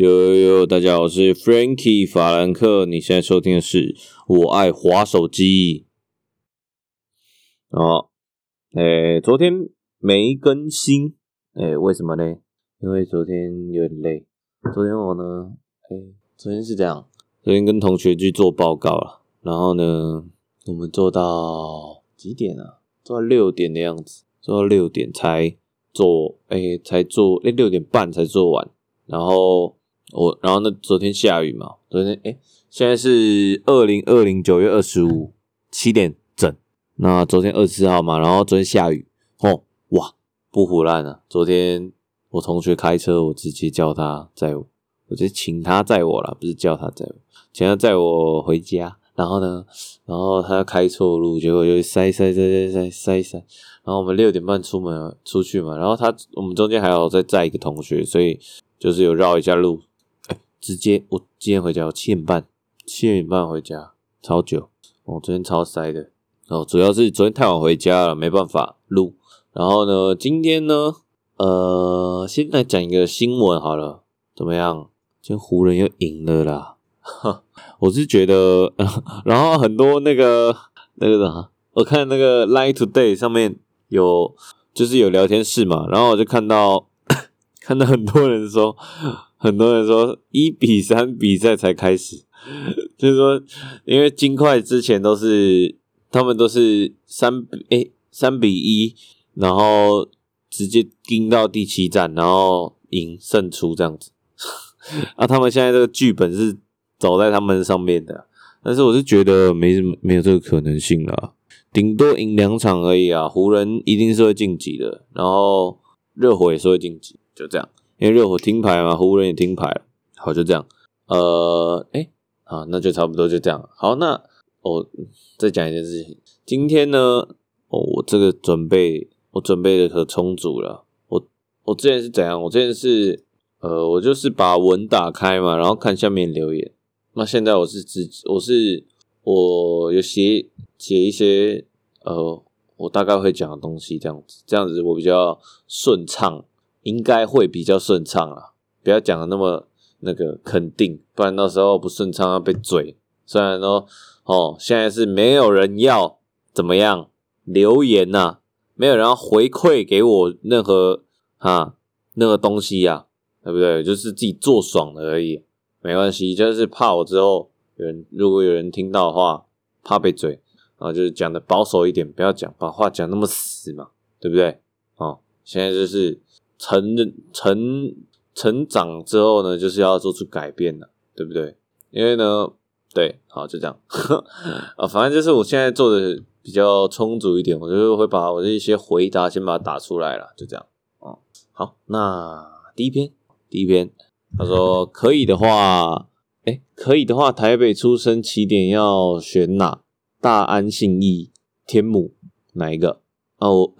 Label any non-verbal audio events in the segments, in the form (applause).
呦呦呦，大家好，我是 Frankie 法兰克。你现在收听的是我爱滑手机。哦，诶，昨天没更新，诶，为什么呢？因为昨天有点累。昨天我呢，诶，昨天是这样，昨天跟同学去做报告了，然后呢，我们做到几点啊？做到六点的样子，做到六点才做，诶，才做，诶，六点半才做完，然后。我然后那昨天下雨嘛，昨天诶，现在是二零二零九月二十五七点整，那昨天二十四号嘛，然后昨天下雨，哦哇，不胡烂了。昨天我同学开车，我直接叫他载我，我直接请他载我啦，不是叫他载我，请他载我回家。然后呢，然后他开错路，结果就塞塞塞塞塞塞塞。然后我们六点半出门出去嘛，然后他我们中间还有再载一个同学，所以就是有绕一下路。直接我今天回家，我七点半，七点半回家，超久。我昨天超塞的，哦，主要是昨天太晚回家了，没办法录。然后呢，今天呢，呃，先来讲一个新闻好了，怎么样？今天湖人又赢了啦，哈，我是觉得，(laughs) 然后很多那个那个啥，我看那个 Line Today 上面有，就是有聊天室嘛，然后我就看到看到很多人说。(laughs) 很多人说一比三比赛才开始，(laughs) 就是说，因为金块之前都是他们都是三比诶三比一，然后直接盯到第七战，然后赢胜出这样子。(laughs) 啊，他们现在这个剧本是走在他们上面的，但是我是觉得没什么没有这个可能性了，顶多赢两场而已啊。湖人一定是会晋级的，然后热火也是会晋级，就这样。因为热火听牌嘛，湖人也听牌，好，就这样。呃，诶、欸，好，那就差不多就这样。好，那我、再讲一件事情。今天呢，哦，我这个准备，我准备的可充足了。我我之前是怎样？我之前是，呃，我就是把文打开嘛，然后看下面留言。那现在我是自，我是我有写写一些，呃，我大概会讲的东西，这样子，这样子我比较顺畅。应该会比较顺畅啊，不要讲的那么那个肯定，不然到时候不顺畅要被嘴。虽然说哦，现在是没有人要怎么样留言呐、啊，没有人要回馈给我任何哈那个东西呀、啊，对不对？就是自己做爽的而已，没关系，就是怕我之后有人如果有人听到的话，怕被嘴，然后就是讲的保守一点，不要讲把话讲那么死嘛，对不对？哦，现在就是。成成成长之后呢，就是要做出改变了，对不对？因为呢，对，好，就这样 (laughs) 啊，反正就是我现在做的比较充足一点，我就会把我的一些回答先把它打出来了，就这样啊。好，那第一篇，第一篇，他说可以的话，诶，可以的话，台北出生起点要选哪？大安、信义、天母，哪一个？啊，我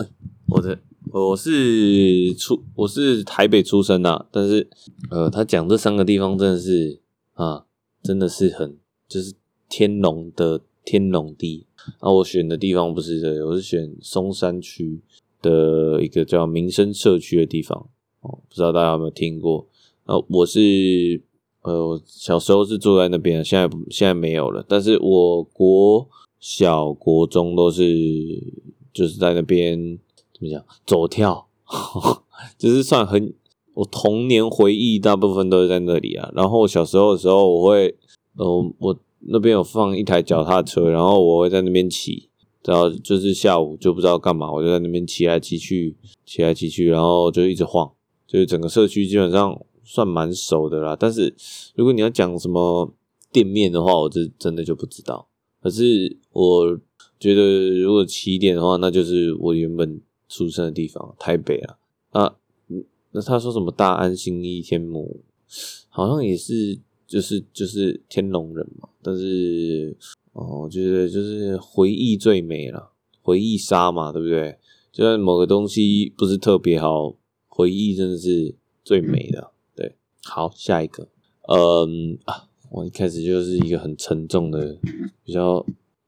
我的。我是出我是台北出生的，啊，但是呃，他讲这三个地方真的是啊，真的是很就是天龙的天龙地。啊，我选的地方不是这个，我是选松山区的一个叫民生社区的地方。哦，不知道大家有没有听过？呃，我是呃，我小时候是住在那边，现在现在没有了。但是我国小国中都是就是在那边。怎么讲？走跳，呵呵，就是算很我童年回忆，大部分都是在那里啊。然后小时候的时候，我会，呃，我那边有放一台脚踏车，然后我会在那边骑，然后就是下午就不知道干嘛，我就在那边骑来骑去，骑来骑去，然后就一直晃，就是整个社区基本上算蛮熟的啦。但是如果你要讲什么店面的话，我这真的就不知道。可是我觉得，如果起点的话，那就是我原本。出生的地方台北啊啊，那他说什么大安、新义、天母，好像也是就是就是天龙人嘛。但是哦，就是就是回忆最美了，回忆杀嘛，对不对？就算某个东西不是特别好，回忆真的是最美的。对，好，下一个，嗯啊，我一开始就是一个很沉重的、比较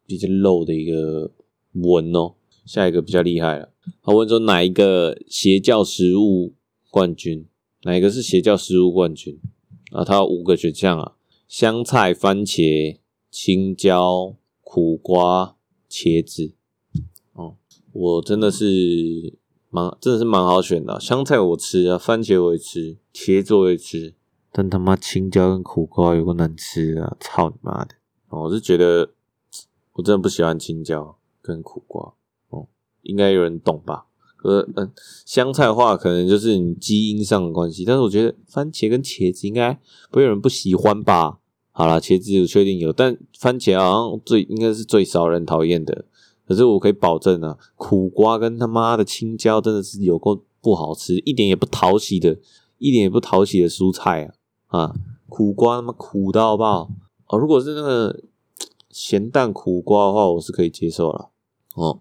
比较 low 的一个文哦。下一个比较厉害了，他问说哪一个邪教食物冠军？哪一个是邪教食物冠军？啊，他有五个选项啊：香菜、番茄、青椒、苦瓜、茄子。哦，我真的是蛮，真的是蛮好选的啊。香菜我吃啊，番茄我也吃，茄子我也吃，但他妈青椒跟苦瓜有个难吃啊！操你妈的！我是觉得我真的不喜欢青椒跟苦瓜。应该有人懂吧？呃嗯，香菜的话可能就是你基因上的关系，但是我觉得番茄跟茄子应该不会有人不喜欢吧？好啦，茄子我确定有，但番茄好像最应该是最少人讨厌的。可是我可以保证啊，苦瓜跟他妈的青椒真的是有够不好吃，一点也不讨喜的，一点也不讨喜的蔬菜啊！啊，苦瓜他妈苦到爆哦！如果是那个咸蛋苦瓜的话，我是可以接受了哦。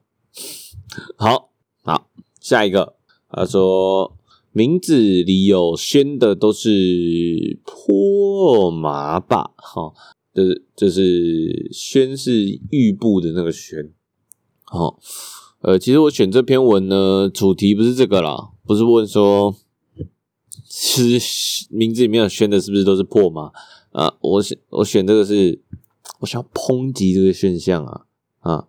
好，好。下一个，他说名字里有“轩”的都是破麻吧？哈，就是就是“轩”是玉部的那个“轩”。好，呃，其实我选这篇文呢，主题不是这个啦，不是问说是名字里面有“轩”的，是不是都是破麻啊？我选我选这个是，我想要抨击这个现象啊啊！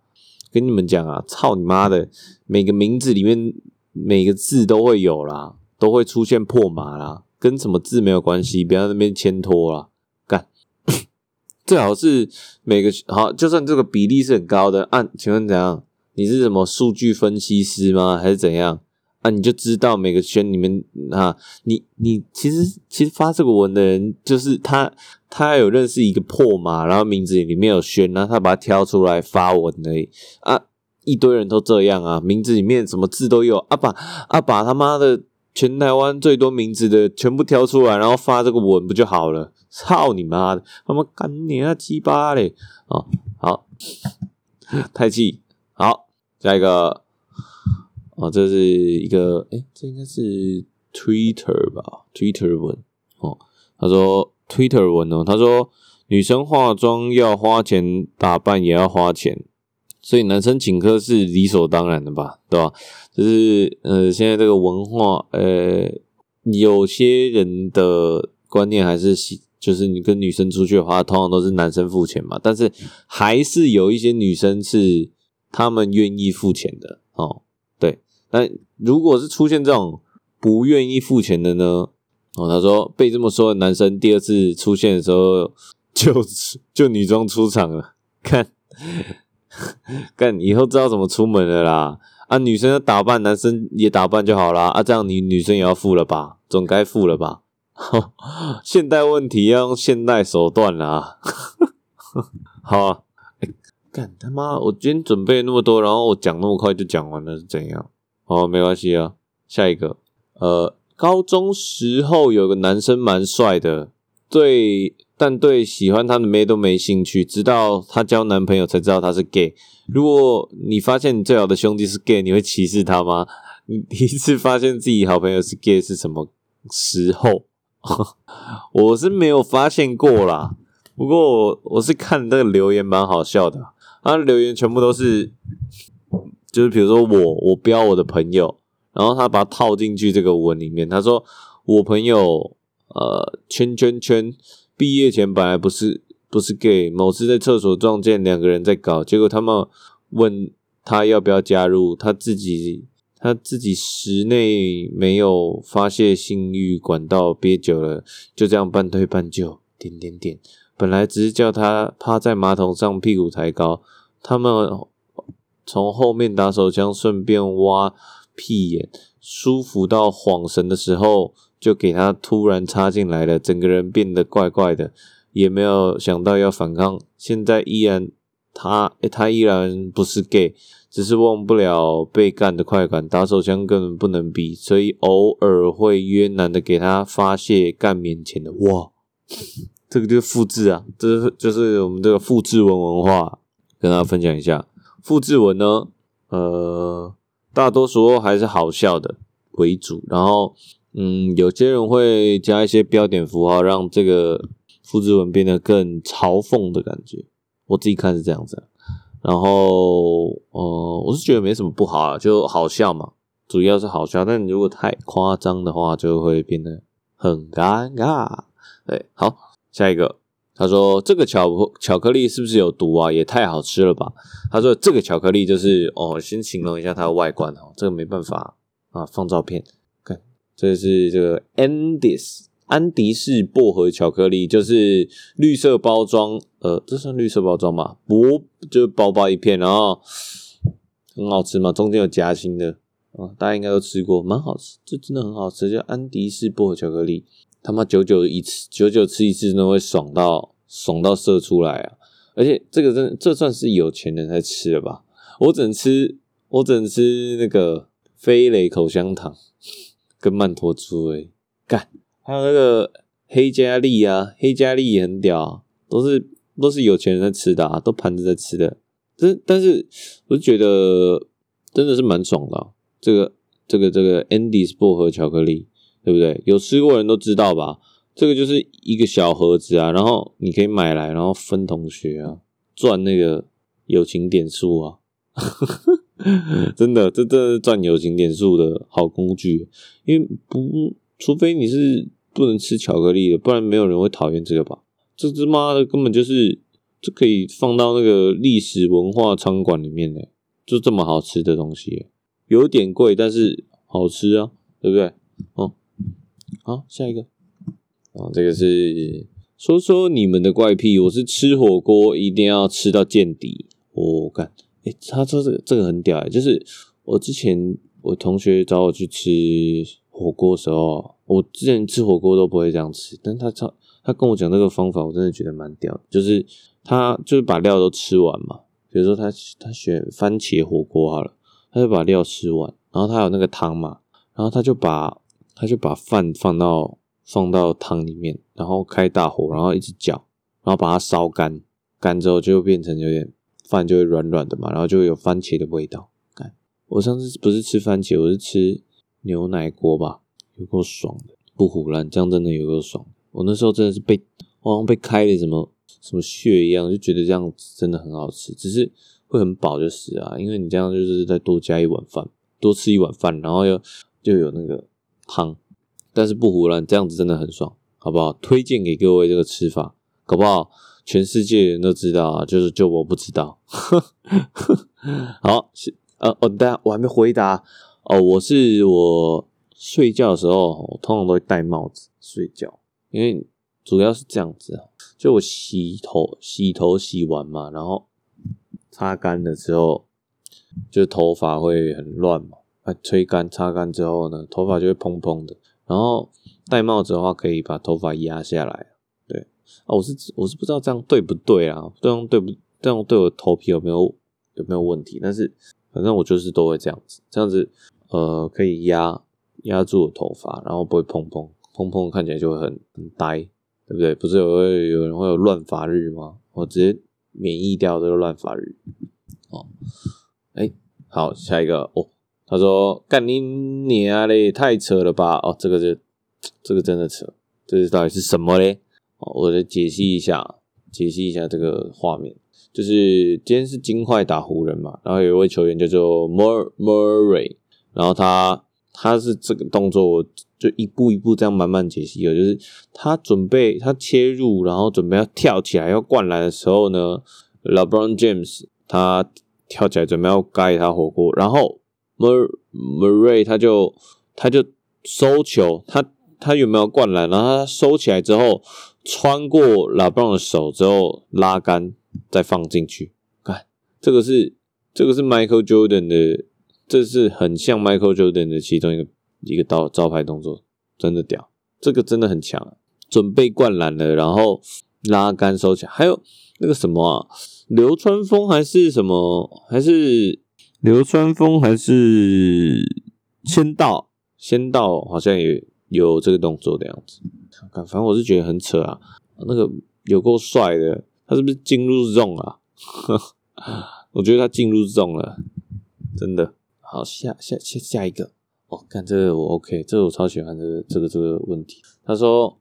跟你们讲啊，操你妈的！每个名字里面每个字都会有啦，都会出现破码啦，跟什么字没有关系，不要那边牵拖啦。干，(laughs) 最好是每个好，就算这个比例是很高的，按、啊，请问怎样？你是什么数据分析师吗？还是怎样？啊，你就知道每个圈里面啊，你你其实其实发这个文的人，就是他，他有认识一个破麻，然后名字里面有轩，然后他把它挑出来发文而已啊，一堆人都这样啊，名字里面什么字都有啊，把啊把他妈的全台湾最多名字的全部挑出来，然后发这个文不就好了？操你妈的，他妈干你啊鸡巴嘞！啊，好，(laughs) 太气，好，下一个。哦，这是一个，诶，这应该是 Twitter 吧？Twitter 文哦，他说 Twitter 文哦，他说女生化妆要花钱，打扮也要花钱，所以男生请客是理所当然的吧？对吧？就是呃，现在这个文化，呃，有些人的观念还是喜，就是你跟女生出去的话，通常都是男生付钱嘛，但是还是有一些女生是他们愿意付钱的哦。那如果是出现这种不愿意付钱的呢？哦，他说被这么说的男生第二次出现的时候就就女装出场了，看，(laughs) 看以后知道怎么出门了啦。啊，女生要打扮，男生也打扮就好啦。啊，这样你女生也要付了吧？总该付了吧？(laughs) 现代问题要用现代手段啦。(laughs) 好啊，干他妈！我今天准备那么多，然后我讲那么快就讲完了，是怎样？哦，没关系啊，下一个，呃，高中时候有个男生蛮帅的，对，但对喜欢他的妹都没兴趣，直到他交男朋友才知道他是 gay。如果你发现你最好的兄弟是 gay，你会歧视他吗？(laughs) 你第一次发现自己好朋友是 gay 是什么时候？(laughs) 我是没有发现过啦，不过我，我是看那个留言蛮好笑的，他的留言全部都是。就是比如说我我标我的朋友，然后他把他套进去这个文里面，他说我朋友呃圈圈圈毕业前本来不是不是 gay，某次在厕所撞见两个人在搞，结果他们问他要不要加入，他自己他自己室内没有发泄性欲管道憋久了，就这样半推半就点点点，本来只是叫他趴在马桶上屁股抬高，他们。从后面打手枪，顺便挖屁眼，舒服到恍神的时候，就给他突然插进来了，整个人变得怪怪的，也没有想到要反抗。现在依然他，他依然不是 gay，只是忘不了被干的快感，打手枪根本不能比，所以偶尔会约男的给他发泄干面前的。哇，这个就是复制啊，这是就是我们这个复制文文化，跟大家分享一下。复制文呢，呃，大多数还是好笑的为主，然后，嗯，有些人会加一些标点符号，让这个复制文变得更嘲讽的感觉。我自己看是这样子，然后，呃，我是觉得没什么不好啊，就好笑嘛，主要是好笑。但如果太夸张的话，就会变得很尴尬。对，好，下一个，他说这个巧巧克力是不是有毒啊？也太好吃了吧？他说这个巧克力就是哦，先形容一下它的外观哦，这个没办法啊，放照片看，这是这个 Andes 安迪士薄荷巧克力，就是绿色包装，呃，这算绿色包装吗？薄就薄薄一片，然后很好吃嘛，中间有夹心的。啊，大家应该都吃过，蛮好吃，这真的很好吃，叫安迪士薄荷巧克力，他妈久久一次，久久吃一次都会爽到爽到射出来啊！而且这个真，这算是有钱人才吃的吧？我只能吃，我只能吃那个飞雷口香糖跟曼陀珠诶、欸，干，还有那个黑加利啊，黑加利也很屌啊，都是都是有钱人在吃的啊，都盘着在吃的，但但是我就觉得真的是蛮爽的、啊。这个这个这个 Andes 薄荷巧克力，对不对？有吃过人都知道吧？这个就是一个小盒子啊，然后你可以买来，然后分同学啊，赚那个友情点数啊。(laughs) 真的，这真的是赚友情点数的好工具。因为不，除非你是不能吃巧克力的，不然没有人会讨厌这个吧？这只妈的根本就是，这可以放到那个历史文化餐馆里面的，就这么好吃的东西。有点贵，但是好吃啊，对不对？哦，好，下一个，啊，这个是说说你们的怪癖。我是吃火锅一定要吃到见底。我看，诶，他说这个这个很屌，就是我之前我同学找我去吃火锅的时候，我之前吃火锅都不会这样吃，但他他他跟我讲这个方法，我真的觉得蛮屌，就是他就是把料都吃完嘛，比如说他他选番茄火锅好了。他就把料吃完，然后他有那个汤嘛，然后他就把他就把饭放到放到汤里面，然后开大火，然后一直搅，然后把它烧干，干之后就变成有点饭就会软软的嘛，然后就会有番茄的味道。看，我上次不是吃番茄，我是吃牛奶锅吧，有够爽的，不唬烂，这样真的有够爽。我那时候真的是被好像被开了什么什么穴一样，就觉得这样真的很好吃，只是。会很饱就是啊，因为你这样就是再多加一碗饭，多吃一碗饭，然后又就有那个汤，但是不胡乱，这样子真的很爽，好不好？推荐给各位这个吃法，搞不好全世界人都知道啊，就是就我不知道。(laughs) 好，是呃哦，大家我还没回答哦，我是我睡觉的时候，我通常都会戴帽子睡觉，因为主要是这样子啊，就我洗头洗头洗完嘛，然后。擦干了之后，就头发会很乱嘛。啊，吹干、擦干之后呢，头发就会蓬蓬的。然后戴帽子的话，可以把头发压下来。对啊，我是我是不知道这样对不对啊？这样对不？这样对我头皮有没有有没有问题？但是反正我就是都会这样子，这样子呃可以压压住我头发，然后不会蓬蓬蓬蓬，看起来就会很很呆，对不对？不是有会有人会有乱发日吗？我直接。免疫掉这个乱发日哦，哎、好，下一个哦，他说干你娘嘞，太扯了吧？哦，这个就这个真的扯，这是到底是什么嘞？哦，我来解析一下，解析一下这个画面，就是今天是金块打湖人嘛，然后有一位球员叫做 Mur Murray，然后他他是这个动作。我就一步一步这样慢慢解析哦，就是他准备他切入，然后准备要跳起来要灌篮的时候呢，LeBron James 他跳起来准备要盖他火锅，然后 Murray 他就他就收球，他他有没有灌篮？然后他收起来之后，穿过 LeBron 的手之后拉杆再放进去，看这个是这个是 Michael Jordan 的，这是很像 Michael Jordan 的其中一个。一个招招牌动作真的屌，这个真的很强。准备灌篮了，然后拉杆收起来，还有那个什么啊，流川枫还是什么，还是流川枫还是仙道，仙道好像也有这个动作的样子。看，反正我是觉得很扯啊，那个有够帅的，他是不是进入 zone 啊？(laughs) 我觉得他进入 zone 了，真的。好，下下下下一个。哦，看这个我 OK，这个我超喜欢这个这个这个问题。他说：“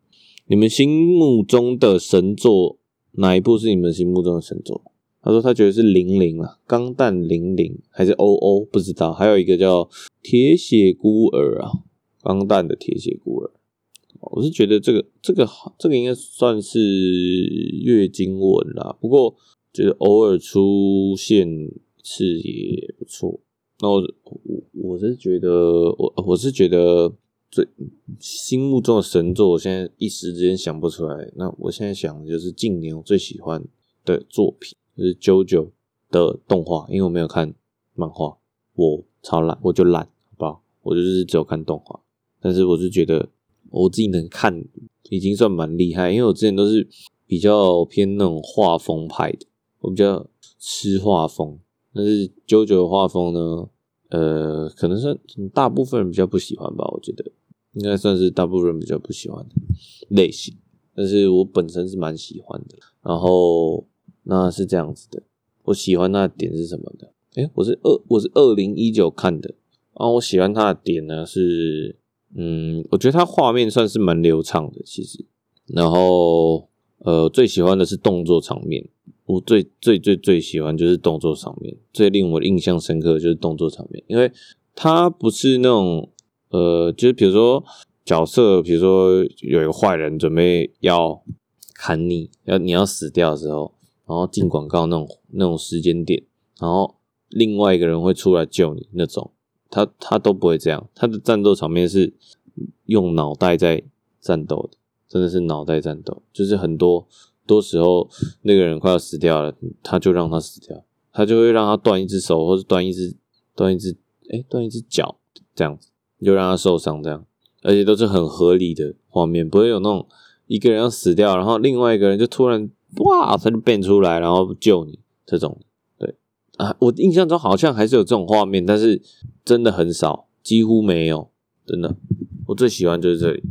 你们心目中的神作哪一部是你们心目中的神作？”他说他觉得是零零啊，钢弹零零还是 OO 不知道，还有一个叫铁血孤儿啊，钢弹的铁血孤儿。我是觉得这个这个好这个应该算是月经文啦，不过觉得偶尔出现是也不错。那我我我是觉得我我是觉得最心目中的神作，我现在一时之间想不出来。那我现在想的就是近年我最喜欢的作品就是《JoJo》的动画，因为我没有看漫画，我超懒，我就懒，好不好？我就是只有看动画，但是我是觉得。我自己能看已经算蛮厉害，因为我之前都是比较偏那种画风派的，我比较吃画风。但是 JoJo 的画风呢，呃，可能算大部分人比较不喜欢吧，我觉得应该算是大部分人比较不喜欢的类型。但是我本身是蛮喜欢的。然后那是这样子的，我喜欢他的点是什么的？诶，我是二，我是二零一九看的。然后我喜欢它的点呢是。嗯，我觉得它画面算是蛮流畅的，其实。然后，呃，最喜欢的是动作场面。我最最最最喜欢就是动作场面，最令我印象深刻就是动作场面，因为它不是那种，呃，就是比如说角色，比如说有一个坏人准备要砍你，要你要死掉的时候，然后进广告那种那种时间点，然后另外一个人会出来救你那种。他他都不会这样，他的战斗场面是用脑袋在战斗的，真的是脑袋战斗，就是很多多时候那个人快要死掉了，他就让他死掉，他就会让他断一只手，或者断一只断一只哎断一只脚这样子，就让他受伤这样，而且都是很合理的画面，不会有那种一个人要死掉，然后另外一个人就突然哇他就变出来然后救你这种。对啊，我印象中好像还是有这种画面，但是真的很少，几乎没有，真的。我最喜欢就是这里，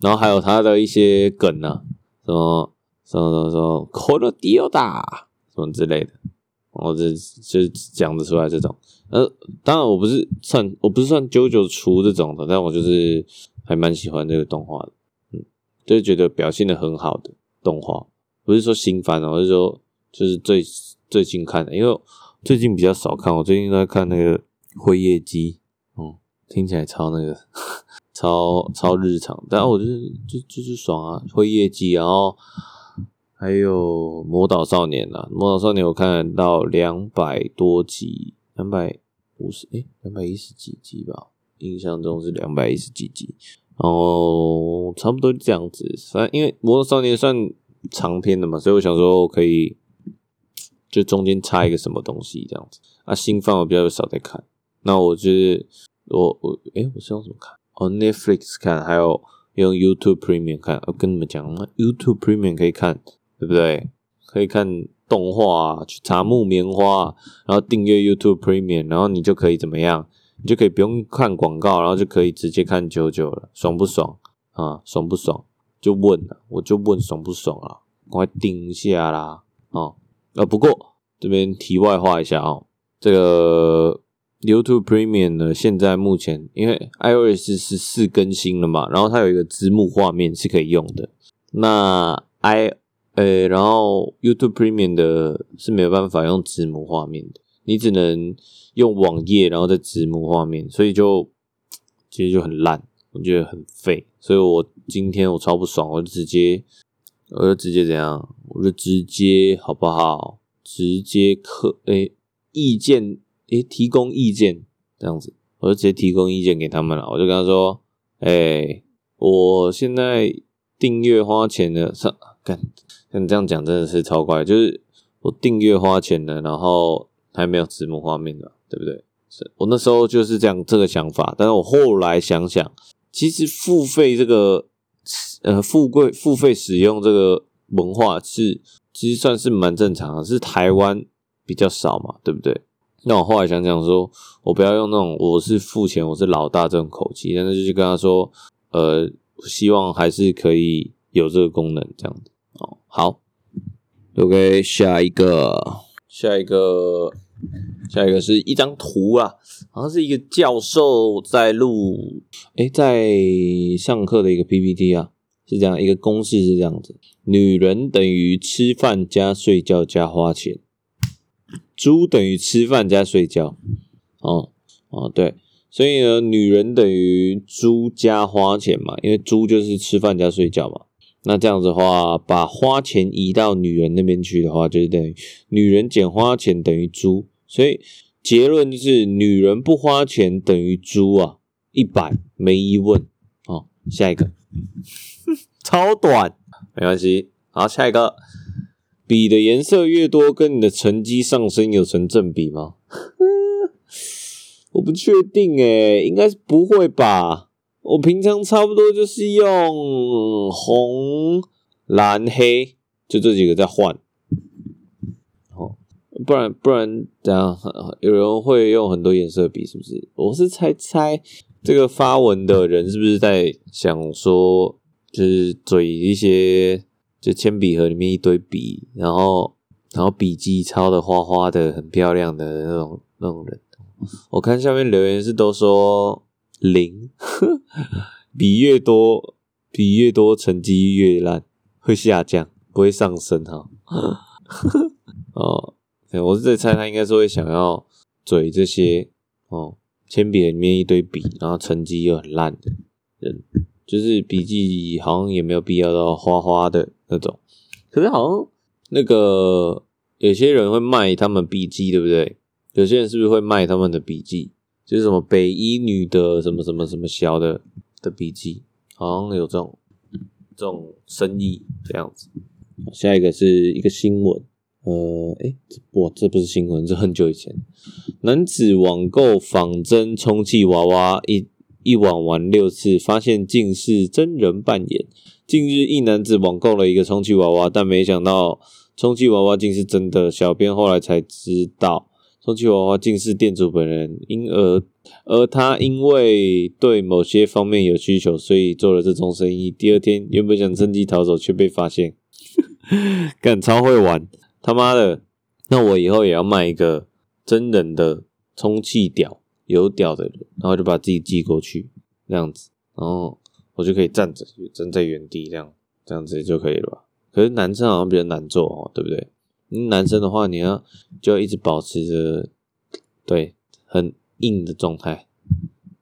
然后还有他的一些梗啊，什么什么什么什么 Call Dioda 什么之类的，然后就就讲得出来这种。呃，当然我不是算我不是算 JoJo 厨这种的，但我就是还蛮喜欢这个动画的，嗯，就是觉得表现的很好的动画，不是说新番哦，我是说就是最。最近看的，因为最近比较少看，我最近都在看那个《辉夜姬》，嗯，听起来超那个，(laughs) 超超日常，但我就是就就是爽啊，《辉夜姬》，然后还有《魔导少年》啊，《魔导少年》我看到两百多集，两百五十，诶，两百一十几集吧，印象中是两百一十几集，然后差不多这样子，反正因为《魔导少年》算长篇的嘛，所以我想说我可以。就中间插一个什么东西这样子啊，新番我比较少在看。那我就是我我诶、我是用什么看？哦，Netflix 看，还有用 YouTube Premium 看。我跟你们讲，YouTube Premium 可以看，对不对？可以看动画啊，去查木棉花，然后订阅 YouTube Premium，然后你就可以怎么样？你就可以不用看广告，然后就可以直接看九九了，爽不爽啊？爽不爽？就问了，我就问爽不爽啊？赶快订一下啦，哦。啊，不过这边题外话一下哦，这个 YouTube Premium 呢，现在目前因为 iOS 十四更新了嘛，然后它有一个字幕画面是可以用的。那 i 呃，然后 YouTube Premium 的是没有办法用字幕画面的，你只能用网页，然后再字幕画面，所以就其实就很烂，我觉得很废。所以我今天我超不爽，我就直接。我就直接怎样？我就直接好不好？直接课诶、意见诶、提供意见这样子，我就直接提供意见给他们了。我就跟他说：“诶、欸、我现在订阅花钱的上干，像这样讲真的是超怪，就是我订阅花钱的，然后还没有字幕画面的，对不对？是我那时候就是这样这个想法，但是我后来想想，其实付费这个。呃，富贵付费使用这个文化是其实算是蛮正常的，是台湾比较少嘛，对不对？那我后来想想说，我不要用那种我是付钱，我是老大这种口气，但是就去跟他说，呃，希望还是可以有这个功能这样子哦。好，OK，下一个，下一个。下一个是一张图啊，好像是一个教授在录，诶，在上课的一个 PPT 啊，是这样一个公式是这样子：女人等于吃饭加睡觉加花钱，猪等于吃饭加睡觉。哦哦，对，所以呢，女人等于猪加花钱嘛，因为猪就是吃饭加睡觉嘛。那这样子的话，把花钱移到女人那边去的话，就是等于女人减花钱等于猪。所以结论就是，女人不花钱等于猪啊，一百没疑问。好，下一个，超短，没关系。好，下一个，笔的颜色越多，跟你的成绩上升有成正比吗？(laughs) 我不确定诶，应该是不会吧。我平常差不多就是用红、蓝、黑，就这几个在换。不然不然这样，有人会用很多颜色笔，是不是？我是猜猜这个发文的人是不是在想说，就是嘴一些，就铅笔盒里面一堆笔，然后然后笔记抄的花花的，很漂亮的那种那种人。我看下面留言是都说零，笔越多，笔越多，成绩越烂，会下降，不会上升哈。哦，我是在猜他应该是会想要嘴这些哦，铅笔里面一堆笔，然后成绩又很烂的人，就是笔记好像也没有必要到花花的那种，可是好像那个有些人会卖他们笔记，对不对？有些人是不是会卖他们的笔记？就是什么北一女的什么什么什么小的的笔记，好像有这种这种生意这样子。下一个是一个新闻，呃，哎，哇，这不是新闻，这很久以前。男子网购仿真充气娃娃，一一网玩六次，发现竟是真人扮演。近日，一男子网购了一个充气娃娃，但没想到充气娃娃竟是真的。小编后来才知道。充气娃娃竟是店主本人，因而而他因为对某些方面有需求，所以做了这种生意。第二天原本想趁机逃走，却被发现，(laughs) 干超会玩，他妈的！那我以后也要卖一个真人的充气屌，有屌的人，然后就把自己寄过去，这样子，然后我就可以站着，站在原地，这样这样子就可以了吧？可是男生好像比较难做哦，对不对？男生的话，你要就要一直保持着对很硬的状态，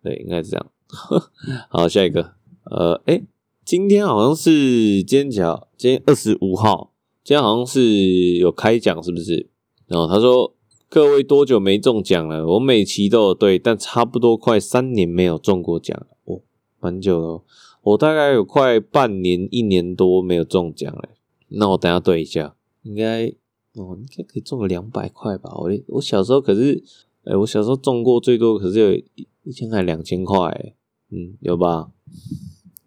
对，应该是这样。(laughs) 好，下一个，呃，哎、今天好像是今天几号？今天二十五号，今天好像是有开奖，是不是？然后他说：“各位多久没中奖了？我每期都有对，但差不多快三年没有中过奖了，哦，蛮久了。我大概有快半年、一年多没有中奖了。那我等下对一下，应该。”哦，应该可以中个两百块吧？我我小时候可是，哎、我小时候中过最多可是有一一千还两千块，嗯，有吧？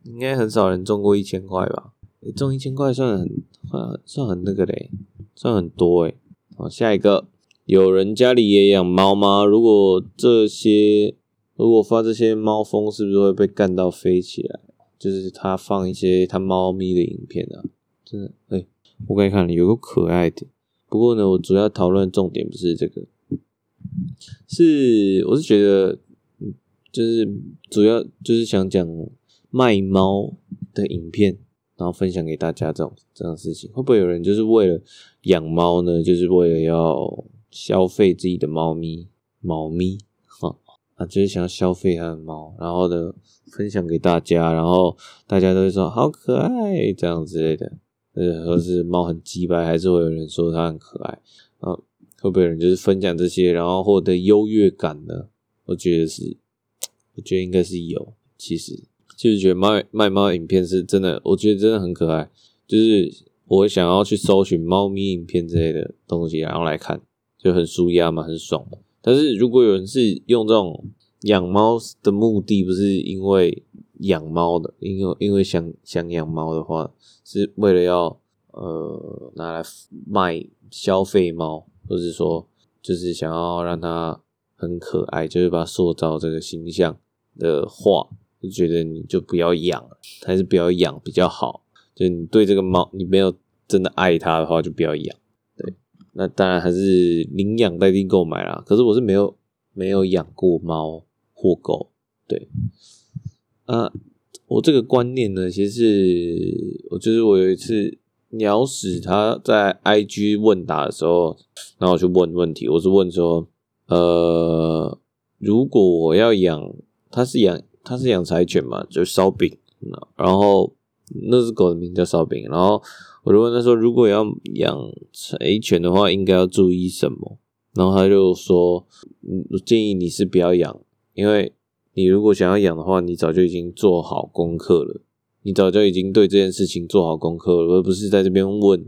应该很少人中过一千块吧？欸、中一千块算很算算很那个嘞，算很多哎。好，下一个，有人家里也养猫吗？如果这些如果发这些猫疯，是不是会被干到飞起来？就是他放一些他猫咪的影片啊，真的，哎、我给你看，有个可爱的。不过呢，我主要讨论重点不是这个，是我是觉得，就是主要就是想讲卖猫的影片，然后分享给大家这种这样事情，会不会有人就是为了养猫呢？就是为了要消费自己的猫咪，猫咪哈啊，就是想要消费他的猫，然后呢分享给大家，然后大家都会说好可爱这样之类的。呃，或是猫很鸡掰，还是会有人说它很可爱啊？会不会有人就是分享这些，然后获得优越感呢？我觉得是，我觉得应该是有。其实就是觉得卖卖猫影片是真的，我觉得真的很可爱。就是我想要去搜寻猫咪影片之类的东西，然后来看，就很舒压嘛，很爽嘛。但是如果有人是用这种养猫的目的，不是因为。养猫的，因为因为想想养猫的话，是为了要呃拿来卖消费猫，或者说就是想要让它很可爱，就是把塑造这个形象的话，就觉得你就不要养，还是不要养比较好。就你对这个猫，你没有真的爱它的话，就不要养。对，那当然还是领养代替购买啦。可是我是没有没有养过猫或狗，对。啊，我这个观念呢，其实是我就是我有一次鸟屎他在 IG 问答的时候，然后我去问问题，我是问说，呃，如果我要养，它是养它是养柴犬嘛，就烧饼，然后那只狗的名字叫烧饼，然后我就问他说，如果要养柴犬的话，应该要注意什么？然后他就说，我建议你是不要养，因为你如果想要养的话，你早就已经做好功课了，你早就已经对这件事情做好功课了，而不是在这边问，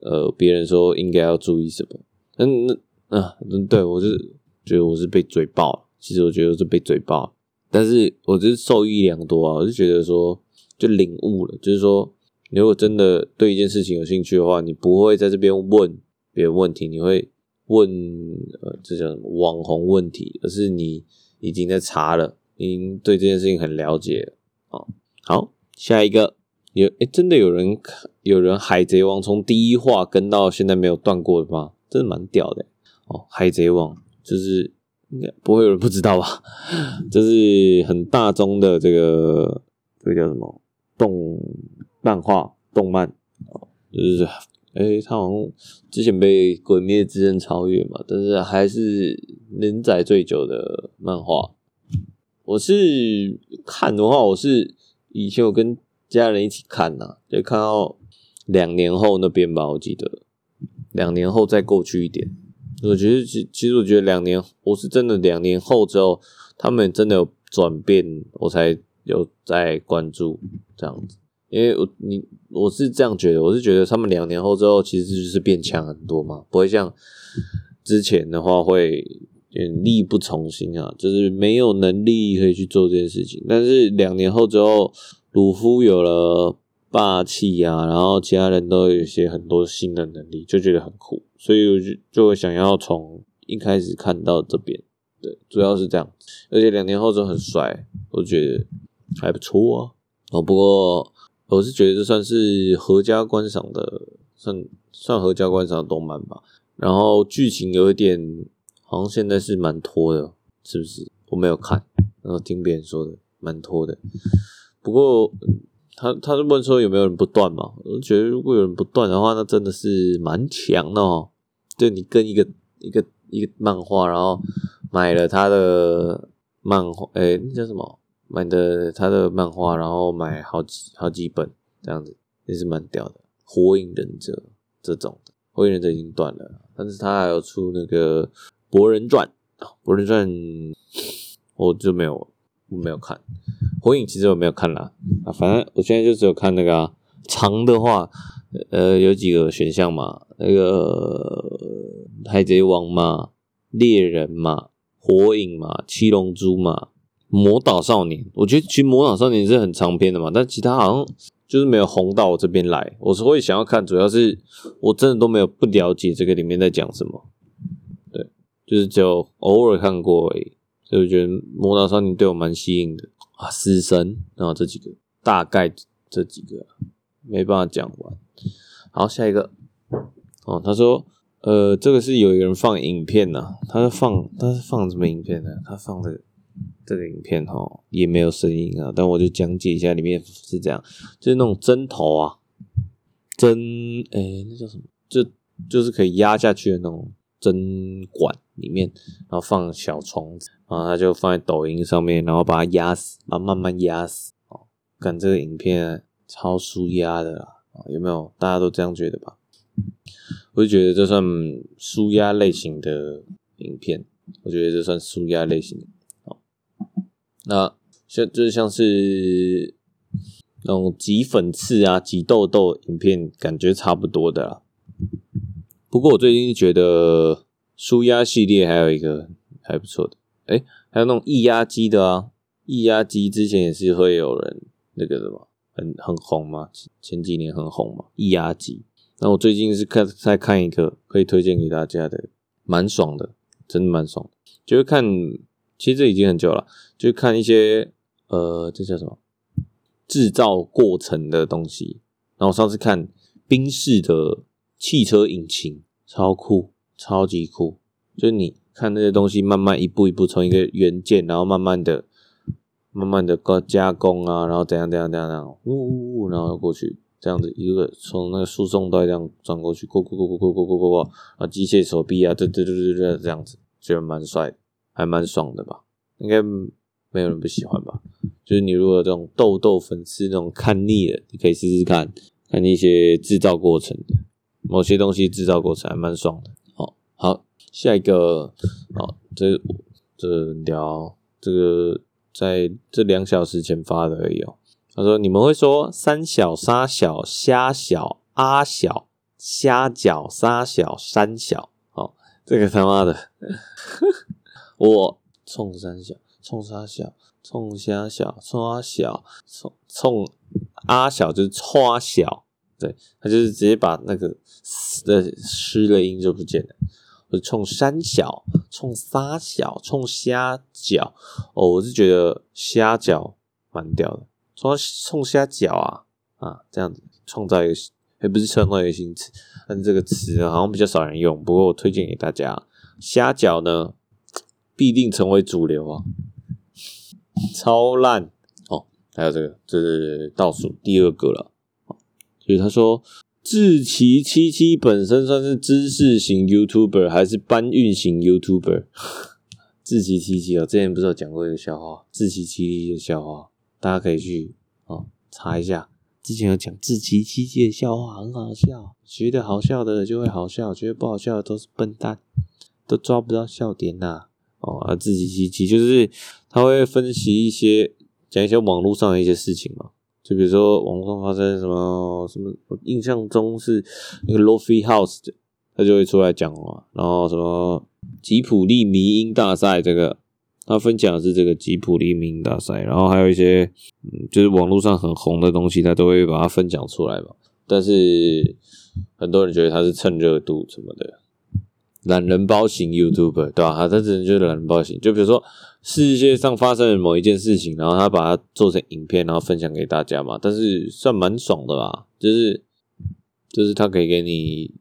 呃，别人说应该要注意什么。嗯，那啊，对我是觉得我是被嘴爆，其实我觉得是被嘴爆，但是我就是受益良多啊，我就觉得说就领悟了，就是说，你如果真的对一件事情有兴趣的话，你不会在这边问别人问题，你会。问呃，这叫什么网红问题？而是你已经在查了，已经对这件事情很了解了。好，好，下一个有诶，真的有人，有人《海贼王》从第一话跟到现在没有断过的吗？真的蛮屌的哦，《海贼王》就是不会有人不知道吧？(laughs) 这是很大宗的这个这个叫什么动漫画动漫，就是。诶、欸，他好像之前被《鬼灭之刃》超越嘛，但是还是连载最久的漫画。我是看的话，我是以前我跟家人一起看呐，就看到两年后那边吧，我记得两年后再过去一点。我觉得其其实我觉得两年，我是真的两年后之后，他们真的有转变，我才有在关注这样子。因为我你我是这样觉得，我是觉得他们两年后之后其实就是变强很多嘛，不会像之前的话会力不从心啊，就是没有能力可以去做这件事情。但是两年后之后，鲁夫有了霸气啊，然后其他人都有一些很多新的能力，就觉得很酷，所以我就就会想要从一开始看到这边，对，主要是这样，而且两年后就很帅，我觉得还不错啊。哦，不过。我是觉得这算是合家观赏的，算算合家观赏的动漫吧。然后剧情有一点，好像现在是蛮拖的，是不是？我没有看，然后听别人说的蛮拖的。不过他他是问说有没有人不断嘛？我觉得如果有人不断的话，那真的是蛮强的哦。就你跟一个一个一个漫画，然后买了他的漫画，诶，那叫什么？买的他的漫画，然后买好几好几本这样子，也是蛮屌的。火影忍者这种的，火影忍者已经断了，但是他还有出那个博人传，博人传我就没有我没有看。火影其实我没有看啦，啊，反正我现在就只有看那个、啊、长的话，呃，有几个选项嘛，那个海贼王嘛，猎人嘛，火影嘛，七龙珠嘛。魔导少年，我觉得其实魔导少年是很长篇的嘛，但其他好像就是没有红到我这边来。我是会想要看，主要是我真的都没有不了解这个里面在讲什么，对，就是只有偶尔看过而已。所以我觉得魔导少年对我蛮吸引的啊，死神，然后这几个大概这几个没办法讲完。好，下一个哦，他说呃，这个是有一个人放影片呐、他是放他是放什么影片呢？他放这个。这个影片哈也没有声音啊，但我就讲解一下里面是这样，就是那种针头啊，针诶那叫什么？就就是可以压下去的那种针管里面，然后放小虫子，啊他就放在抖音上面，然后把它压死，把慢慢压死哦。看这个影片超舒压的啦，有没有？大家都这样觉得吧？我就觉得这算舒压类型的影片，我觉得这算舒压类型的。那像就像是那种挤粉刺啊、挤痘痘影片，感觉差不多的啦。不过我最近觉得舒压系列还有一个还不错的，诶，还有那种液压机的啊，液压机之前也是会有人那个什么很很红嘛，前几年很红嘛，液压机。那我最近是看在看一个可以推荐给大家的，蛮爽的，真的蛮爽，就是看。其实这已经很久了，就看一些呃，这叫什么制造过程的东西。然后我上次看宾士的汽车引擎，超酷，超级酷。就是你看那些东西，慢慢一步一步从一个元件，然后慢慢的、慢慢的加工啊，然后怎样怎样怎样怎样，呜呜呜，然后过去这样子一个从那个输送带这样转过去，过过过过过过过过过，啊，机械手臂啊，对对对对对，这样子觉得蛮帅。还蛮爽的吧，应该没有人不喜欢吧？就是你如果这种痘痘粉刺那种看腻了，你可以试试看，看一些制造过程的某些东西制造过程还蛮爽的。好，好，下一个，好，这这聊这个在这两小时前发的而已哦。他说你们会说三小杀小虾小阿小虾饺杀小三小，哦，这个他妈的，我冲三小。冲三小，冲虾小，冲阿小，冲冲阿小就是冲小，对，他就是直接把那个的失的音就不见了。我冲三小，冲三小，冲虾饺，哦，我是觉得虾饺蛮屌的，冲冲虾饺啊啊，这样子创造一个，也不是创造一个新词，但这个词好像比较少人用，不过我推荐给大家，虾饺呢必定成为主流啊。超烂哦！还有这个，这是倒数第二个了。就是他说，志祺七七本身算是知识型 YouTuber 还是搬运型 YouTuber？(laughs) 志祺七七哦，之前不是有讲过一个笑话，志祺七七的笑话，大家可以去哦查一下。之前有讲志祺七七的笑话很好笑，觉得好笑的就会好笑，觉得不好笑的都是笨蛋，都抓不到笑点呐。哦，啊，志祺七七就是。他会分析一些，讲一些网络上的一些事情嘛，就比如说网络上发生什么什么，我印象中是那个 Lo-Fi House 的，他就会出来讲嘛。然后什么吉普力迷音大赛，这个他分享的是这个吉普力迷音大赛，然后还有一些嗯，就是网络上很红的东西，他都会把它分享出来嘛。但是很多人觉得他是蹭热度什么的。懒人包型 YouTuber 对吧？他这人就是懒人包型，就比如说世界上发生了某一件事情，然后他把它做成影片，然后分享给大家嘛。但是算蛮爽的吧？就是就是他可以给你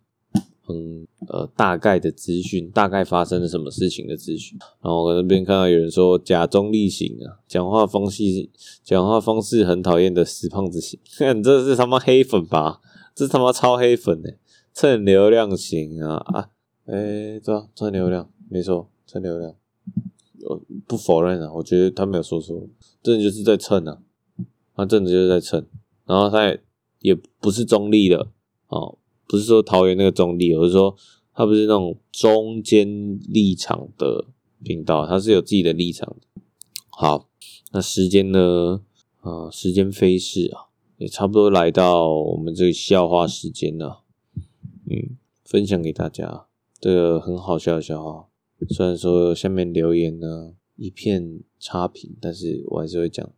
很呃大概的资讯，大概发生了什么事情的资讯。然后我那边看到有人说假中立型啊，讲话方式讲话方式很讨厌的死胖子型，看这是他妈黑粉吧？这他妈超黑粉的，蹭流量型啊啊！哎、欸，对啊，蹭流量，没错，蹭流量，我不否认啊，我觉得他没有说错，真的就是在蹭啊，他真的就是在蹭，然后他也也不是中立的哦，不是说桃园那个中立，我是说他不是那种中间立场的频道，他是有自己的立场。好，那时间呢？啊，时间飞逝啊，也差不多来到我们这个笑话时间了，嗯，分享给大家。这个很好笑的笑话，虽然说下面留言呢一片差评，但是我还是会讲。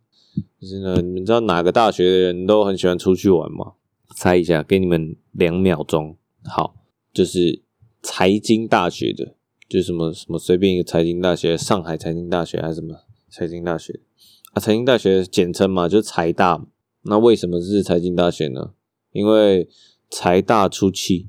就是呢，你们知道哪个大学的人都很喜欢出去玩吗？猜一下，给你们两秒钟。好，就是财经大学的，就什么什么随便一个财经大学，上海财经大学还是什么财经大学啊？财经大学简称嘛，就财大。那为什么是财经大学呢？因为财大出气。